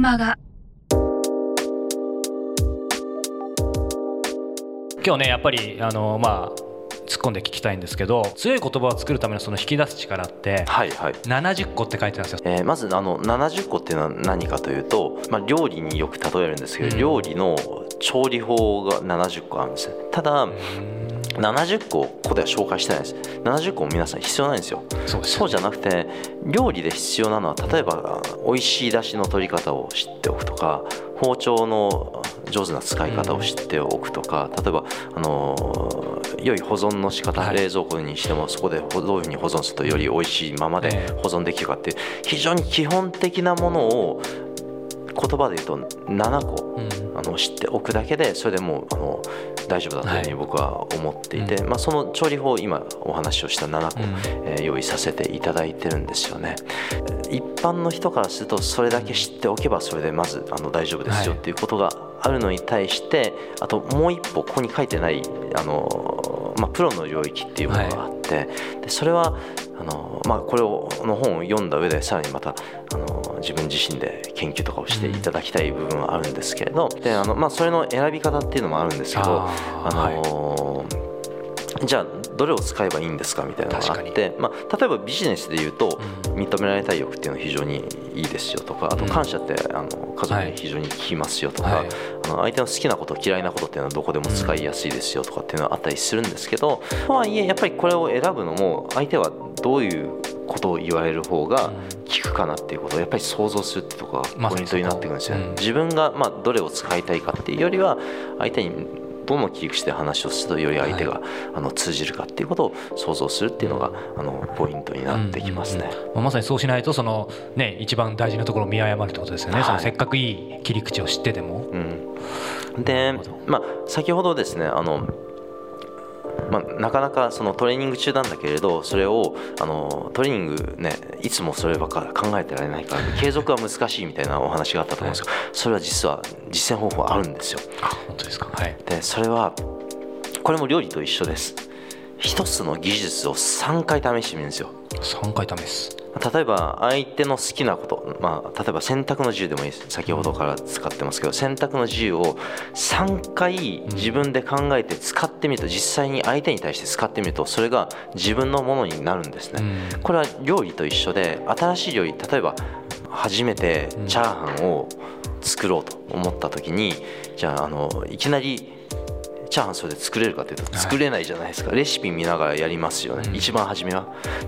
ルマガ今日ねやっぱりあのまあ突っ込んで聞きたいんですけど強い言葉を作るためのその引き出す力ってはいはい。70個って書いてあるんですよ。えーまずあの70個っていうのは何かというと、まあ、料理によく例えるんですけど、うん。料理の調理法が70個あるんですねただ70個ここでは紹介してないです。70個も皆さん必要ないんですよ。そうじゃなくて料理で必要なのは例えば美味しい出汁の取り方を知っておくとか包丁の上手な使い方を知っておくとか、例えばあのー良い保存の仕方、はい。冷蔵庫にしてもそこでほどういうふうに保存するとより美味しいままでええ。保存できるかっていう非常に基本的なものを言葉で言うと7個。うんあの知っておくだけでそれでもうあの大丈夫だというふうに僕は思っていて、うまあ、その調理法を今お話をした7個、うん。えー用意させていただいてるんですよね。一般の人からするとそれだけ知っておけばそれでまずあの大丈夫ですよはいっていうことがあるのに対してあともう一歩ここに書いてないあの、まあ、プロの領域っていうものがあって、でそれはあの、まあ、これをの本を読んだ上でさらにまたあの自分自身で研究とかをしていただきたい部分はあるんですけれどであの、まあ、それの選び方っていうのもあるんですけどああーのじゃあどれを使えばいいんですか？みたいなのがあって、まあ、例えばビジネスで言うと認められたい欲っていうのは非常にいいですよとかあと感謝ってあの家族に非常に効きますよとか、はい。あの相手の好きなこと嫌いなことっていうのはどこでも使いやすいですよとかっていうのはあったりするんですけどとはいえやっぱりこれを選ぶのも相手はどういうことを言われる方が効くかなっていうことをやっぱり想像するってとこがポイントになってくるんですよね。うん自分がまあどれを使いたいかっていうよりは相手にどの切り口で話をするとより相手が、あの通じるかっていうことを想像するっていうのがあのポイントになってきますね。うんうん。うんまあまさにそうしないとその、ね、一番大事なところを見誤るってことですよね、はい。そのせっかくいい切り口を知ってても。うん、で、まあ、先ほどですねあの、まあ、なかなかそのトレーニング中なんだけれどそれをあのトレーニングねいつもそればっか考えてられないから継続は難しいみたいなお話があったと思うんですけど、それは実は実践方法あるんですよ。あ本当ですか、はい、でそれはこれも料理と一緒です。一つの技術を3回試してみるんですよ。3回試す。例えば相手の好きなこと、まあ、例えば洗濯の自由でもいいです。先ほどから使ってますけど洗濯の自由を3回自分で考えて使ってみると実際に相手に対して使ってみるとそれが自分のものになるんですね、うん。これは料理と一緒で新しい料理例えば初めてチャーハンを作ろうと思った時にじゃああのいきなりチャーハンそれで作れるかというと作れないじゃないですか、レシピ見ながらやりますよね、うん。一番初めは。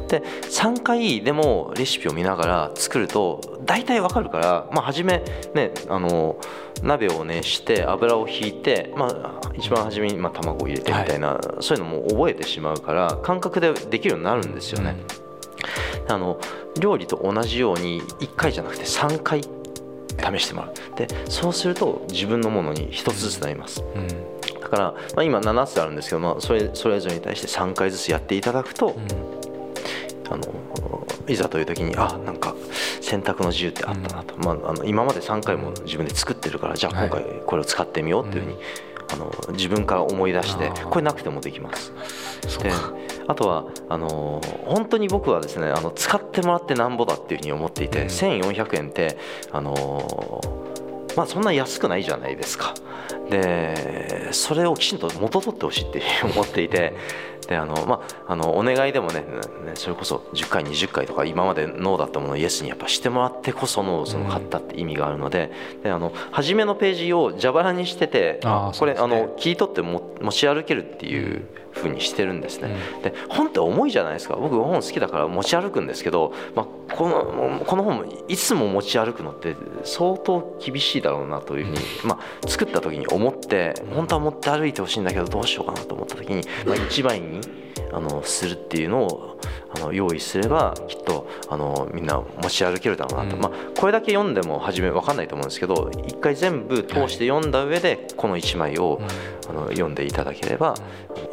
で3回でもレシピを見ながら作ると大体わかるから、まあ、初めねあの鍋を熱して油をひいて、まあ、一番初めにまあ卵を入れてみたいな、そういうのも覚えてしまうから感覚でできるようになるんですよね。あの料理と同じように1回じゃなくて3回試してもらう。でそうすると自分のものに1つずつなります。うん。だから、まあ、今7つあるんですけど、まあ、それそれぞれに対して3回ずつやっていただくと、あのいざという時にあなんか選択の自由ってあったなと、まあ、あの今まで3回も自分で作ってるからじゃあはい。今回これを使ってみようっていうふうに、あの自分から思い出してこれなくてもできます。であとはあのー本当に僕はですねあの使ってもらってなんぼだっていうふうに思っていて、うん。1400円ってあのーまあそんな安くないじゃないですか。でそれをきちんと元取ってほしいって思っていて。であの、まあ、あのお願いでもねねそれこそ10回20回とか今までノーだったものをイエスにやっぱしてもらってこそのその買ったって意味があるので,、であの初めのページを蛇腹にしててこれ、ね。あの切り取っても持ち歩けるっていうふうにしてるんですね。うん。で本って重いじゃないですか。僕本好きだから持ち歩くんですけど、まあ、このこの本もいつも持ち歩くのって相当厳しいだろうなというふうに、まあ、作った時に思って本当は持って歩いてほしいんだけどどうしようかなと思った時に、まあ、一枚にあのするっていうのをあの用意すればきっとあのみんな持ち歩けるだろうなと、うん。まあ、これだけ読んでも初め分かんないと思うんですけど一回全部通して読んだ上でこの1枚を、あの読んでいただければ、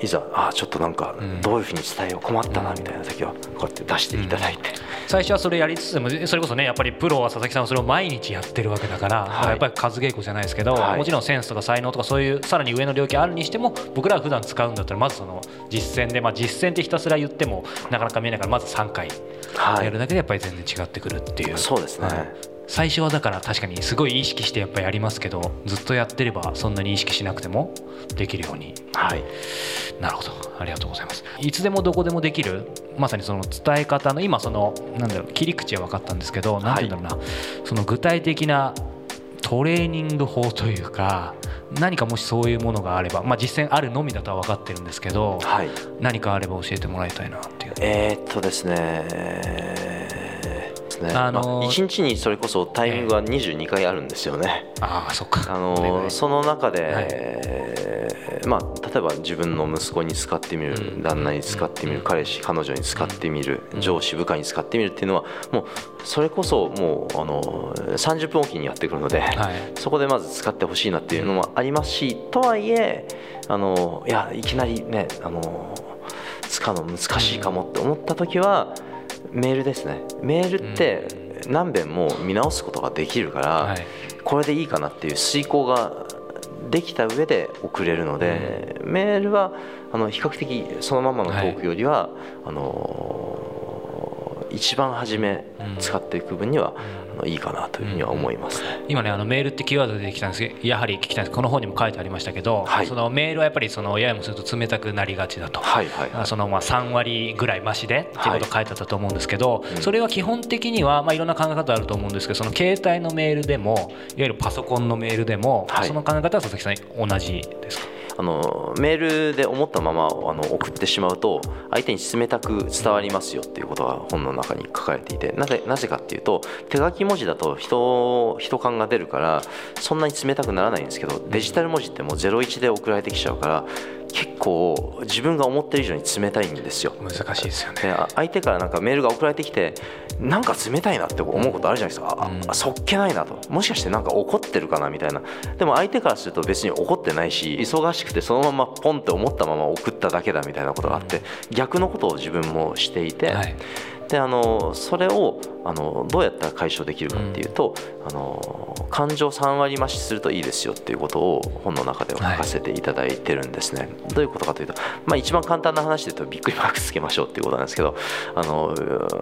いざあちょっとなんかん。どういうふうに伝えよう困ったなみたいな時はこうやって出していただいて、最初はそれやりつつもそれこそねやっぱりプロは佐々木さんはそれを毎日やってるわけだから、はい。やっぱり数稽古じゃないですけど、はい。もちろんセンスとか才能とかそういうさらに上の領域あるにしても僕らは普段使うんだったらまずその実践で、まあ、実践ってひたすら言ってもなかなか見えないからまず3回。はい。やるだけでやっぱり全然違ってくるっていう、そうですね、はい。最初はだから確かにすごい意識してやっぱやりますけどずっとやってればそんなに意識しなくてもできるように。はい。なるほど。ありがとうございます。いつでもどこでもできるまさにその伝え方の今そのなんだろう切り口は分かったんですけど何て言うんだろうな、その具体的なトレーニング法というか何かもしそういうものがあれば、まあ、実践あるのみだとは分かってるんですけど、はい。何かあれば教えてもらいたいなっていう。えーっとですね。ね。あのーまあ、1日にそれこそタイミングは22回あるんですよね。ああそっか。あのーその中で、はいえーまあ、例えば自分の息子に使ってみる、うん。旦那に使ってみる、うん彼氏彼女に使ってみる、うん。上司部下に使ってみるっていうのはもうそれこそもうあのー30分おきにやってくるので、はい。そこでまず使ってほしいなっていうのもありますし、とはいえあのいやいきなりねあの使うの難しいかもって思った時はメールですね。メールって何遍も見直すことができるから、はい。これでいいかなっていう遂行ができた上で送れるので、メールはあの比較的そのままのトークよりは、あの一番初め使っていく分には、あのいいかなというふうには思いますね。今ねあのメールってキーワードで出てきたんですけどやはり聞きたいんです。この本にも書いてありましたけど、はい。そのメールはやっぱりそのややもすると冷たくなりがちだと。はいはいはい。そのまあ3割ぐらい増しでっていうこと書いてあったと思うんですけど、うん。それは基本的にはまあいろんな考え方あると思うんですけどその携帯のメールでもいわゆるパソコンのメールでも、はい。その考え方は佐々木さん同じですか？あのメールで思ったままあの送ってしまうと相手に冷たく伝わりますよっていうことが本の中に書かれていてなぜなぜかっていうと手書き文字だと人人感が出るからそんなに冷たくならないんですけどデジタル文字ってもう01で送られてきちゃうから結構自分が思ってる以上に冷たいんですよ。難しいですよね。相手からなんかメールが送られてきてなんか冷たいなって思うことあるじゃないですか、あうん。あそっけないなと。もしかしてなんか怒ってるかなみたいな。でも相手からすると別に怒ってないし忙しくてそのままポンって思ったまま送っただけだみたいなことがあって、逆のことを自分もしていて、はいであのそれをあのどうやったら解消できるかっていうと、あの感情3割増しするといいですよっていうことを本の中では書かせていただいてるんですね。どういうことかというと、まあ、一番簡単な話で言うとびっくりマークつけましょうっていうことなんですけどあの、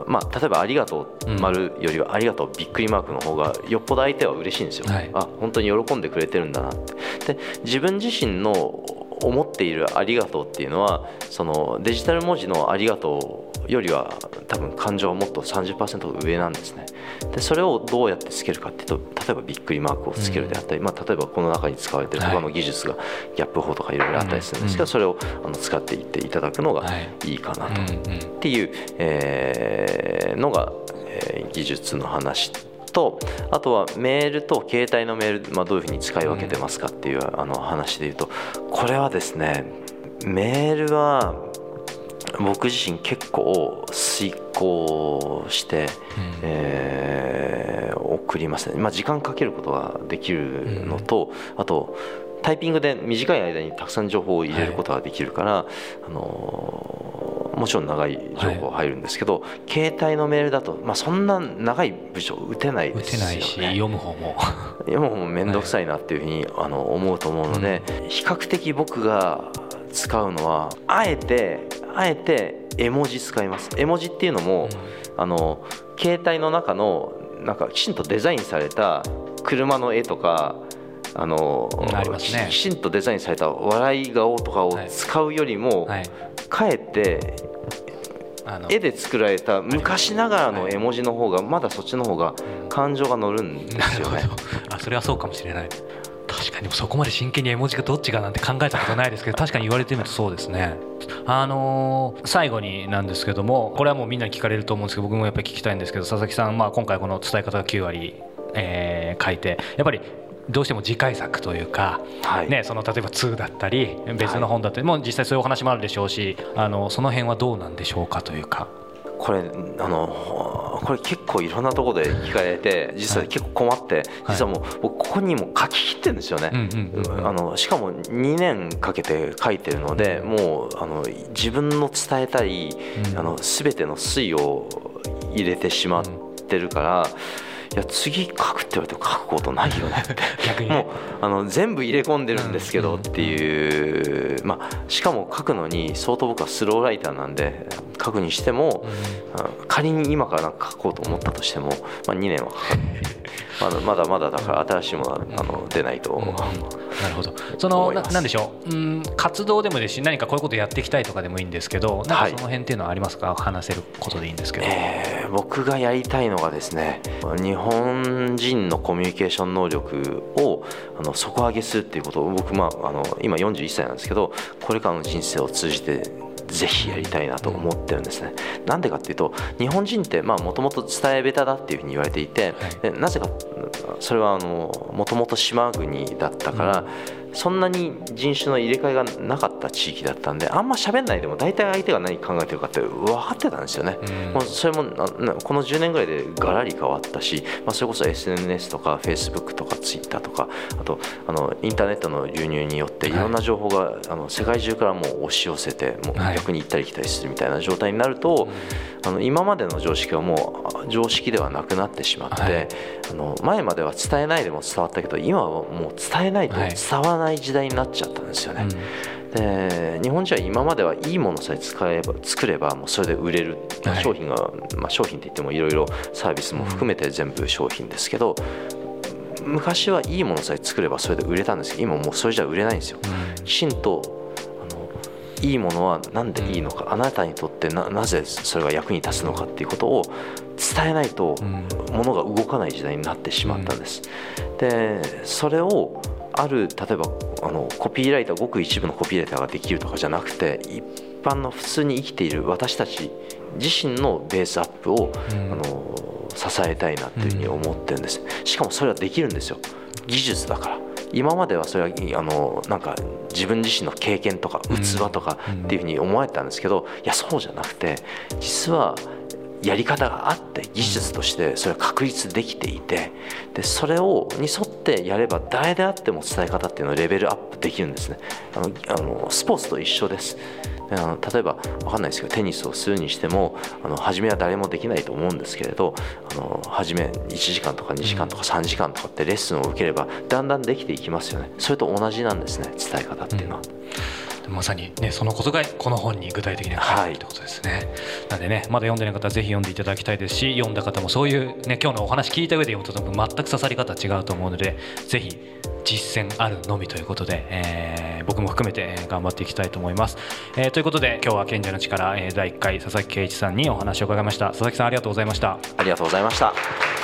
まあ、例えば「ありがとう」丸よりは「ありがとう」びっくりマークの方がよっぽど相手は嬉しいんですよ。はいあ本当に喜んでくれてるんだなって。で自分自身の思っている「ありがとう」っていうのはそのデジタル文字の「ありがとう」よりは多分感情はもっと30%上なんですね。でそれをどうやってつけるかっていうと例えばびっくりマークをつけるであったり、まあ、例えばこの中に使われてる他の技術がギャップ法とかいろいろあったりするんですけど、うん。それをあの使っていっていただくのがはい。いいかなと、うんうん。っていう、えーのが、えー技術の話とあとはメールと携帯のメール、まあ、どういうふうに使い分けてますかっていう、あの話で言うとこれはですねメールは僕自身結構遂行して、えー送りますね、まあ、時間かけることができるのと、あとタイピングで短い間にたくさん情報を入れることができるから、あのーもちろん長い情報入るんですけど、携帯のメールだと、まあ、そんな長い文章打てない打ですよね。てないし読む方も。読む方も面倒くさいなっていうふうに、あの思うと思うので、比較的僕が使うのはあえてあえて絵文字使います。絵文字っていうのも、あの携帯の中のなんかきちんとデザインされた車の絵とかあのね。きちんとデザインされた笑い顔とかを使うよりも、はい。かえって絵で作られた昔ながらの絵文字の方がまだそっちの方が感情が乗るんですよね。あそれはそうかもしれない。確かにそこまで真剣に絵文字がどっちかなんて考えたことないですけど確かに言われてみるとそうですねあのー最後になんですけどもこれはもうみんなに聞かれると思うんですけど僕もやっぱり聞きたいんですけど佐々木さん、まあ、今回この伝え方が9割、えー書いてやっぱりどうしても次回作というか、はいね、その例えば2だったり別の本だったり、もう実際そういうお話もあるでしょうしあのその辺はどうなんでしょうかというか。これあのこれ結構いろんなところで聞かれて実は結構困って、実はもう僕ここにも書き切ってるんですよね、うんうんうんうん。あのしかも2年かけて書いてるのでもうあの自分の伝えたい、うん。あの全ての推を入れてしまってるから、いや次書くって言われても書くことないよねって。逆に。もうあの全部入れ込んでるんですけどっていう、まあ、しかも書くのに相当僕はスローライターなんで書くにしても、あ仮に今から書こうと思ったとしても、まあ、2年はかかる。っていうまだまだまだだから新しいものはあの出ないと、うん、なるほど。そのななんでしょう、うん、活動でもですし何かこういうことやっていきたいとかでもいいんですけどなんかその辺っていうのはありますか、はい、話せることでいいんですけど、えー、僕がやりたいのがですね日本人のコミュニケーション能力をあの底上げするっていうことを僕、まあ、あの今41歳なんですけどこれからの人生を通じてぜひやりたいなと思ってるんですね。なんでかっていうと日本人ってもともと伝え下手だっていうふうに言われていて、はい、なぜかそれはもともと島国だったから、そんなに人種の入れ替えがなかった地域だったんであんま喋んないでも大体相手が何考えてるかって分かってたんですよね、うん、もうそれもこの10年ぐらいでガラリ変わったし、まあ、それこそ SNS とか Facebook とか Twitter とかあとあのインターネットの流入によってい。ろんな情報が、はい、あの世界中からもう押し寄せてもう逆に行ったり来たりするみたいな状態になると、はい、あの今までの常識はもう常識ではなくなってしまって、はい、あの前までは伝えないでも伝わったけど今はもう伝えないと伝わらない時代になっちゃったんですよね。で日本人は今まではいいものさえ使えば作ればもうそれで売れる、はい、商品が、まあ、商品って言ってもいろいろサービスも含めて全部商品ですけど、昔はいいものさえ作ればそれで売れたんですけど今もうそれじゃ売れないんですよ。きちんとあのいいものは何でいいのか、あなたにとってななぜそれが役に立つのかっていうことを伝えないとものが動かない時代になってしまったんです。でそれをある例えばあのコピーライターごく一部のコピーライターができるとかじゃなくて一般の普通に生きている私たち自身のベースアップを、うん、あの支えたいなっていうふうに思ってるんです、うん、しかもそれはできるんですよ。技術だから。今まではそれはあのなんか自分自身の経験とか器とかっていうふうに思われたんですけど、いやそうじゃなくて実はやり方があって技術としてそれは確立できていてでそれをに沿ってやれば誰であっても伝え方っていうのをレベルアップできるんですね。あのあのスポーツと一緒です。あの例えば分かんないですけどテニスをするにしてもあの初めは誰もできないと思うんですけれどあの初め1時間とか2時間とか3時間とかってレッスンを受ければだんだんできていきますよね。それと同じなんですね伝え方っていうのは。うんまさに、ね、そのことがこの本に具体的に書い。てあるということですね、はい、なんでねまだ読んでない方はぜひ読んでいただきたいですし読んだ方もそういう、ね、今日のお話聞いた上で読むと全く刺さり方違うと思うのでぜひ実践あるのみということで、えー、僕も含めて頑張っていきたいと思います、えー、ということで今日は賢者の力、えー、第1回佐々木圭一さんにお話を伺いました。佐々木さんありがとうございました。ありがとうございました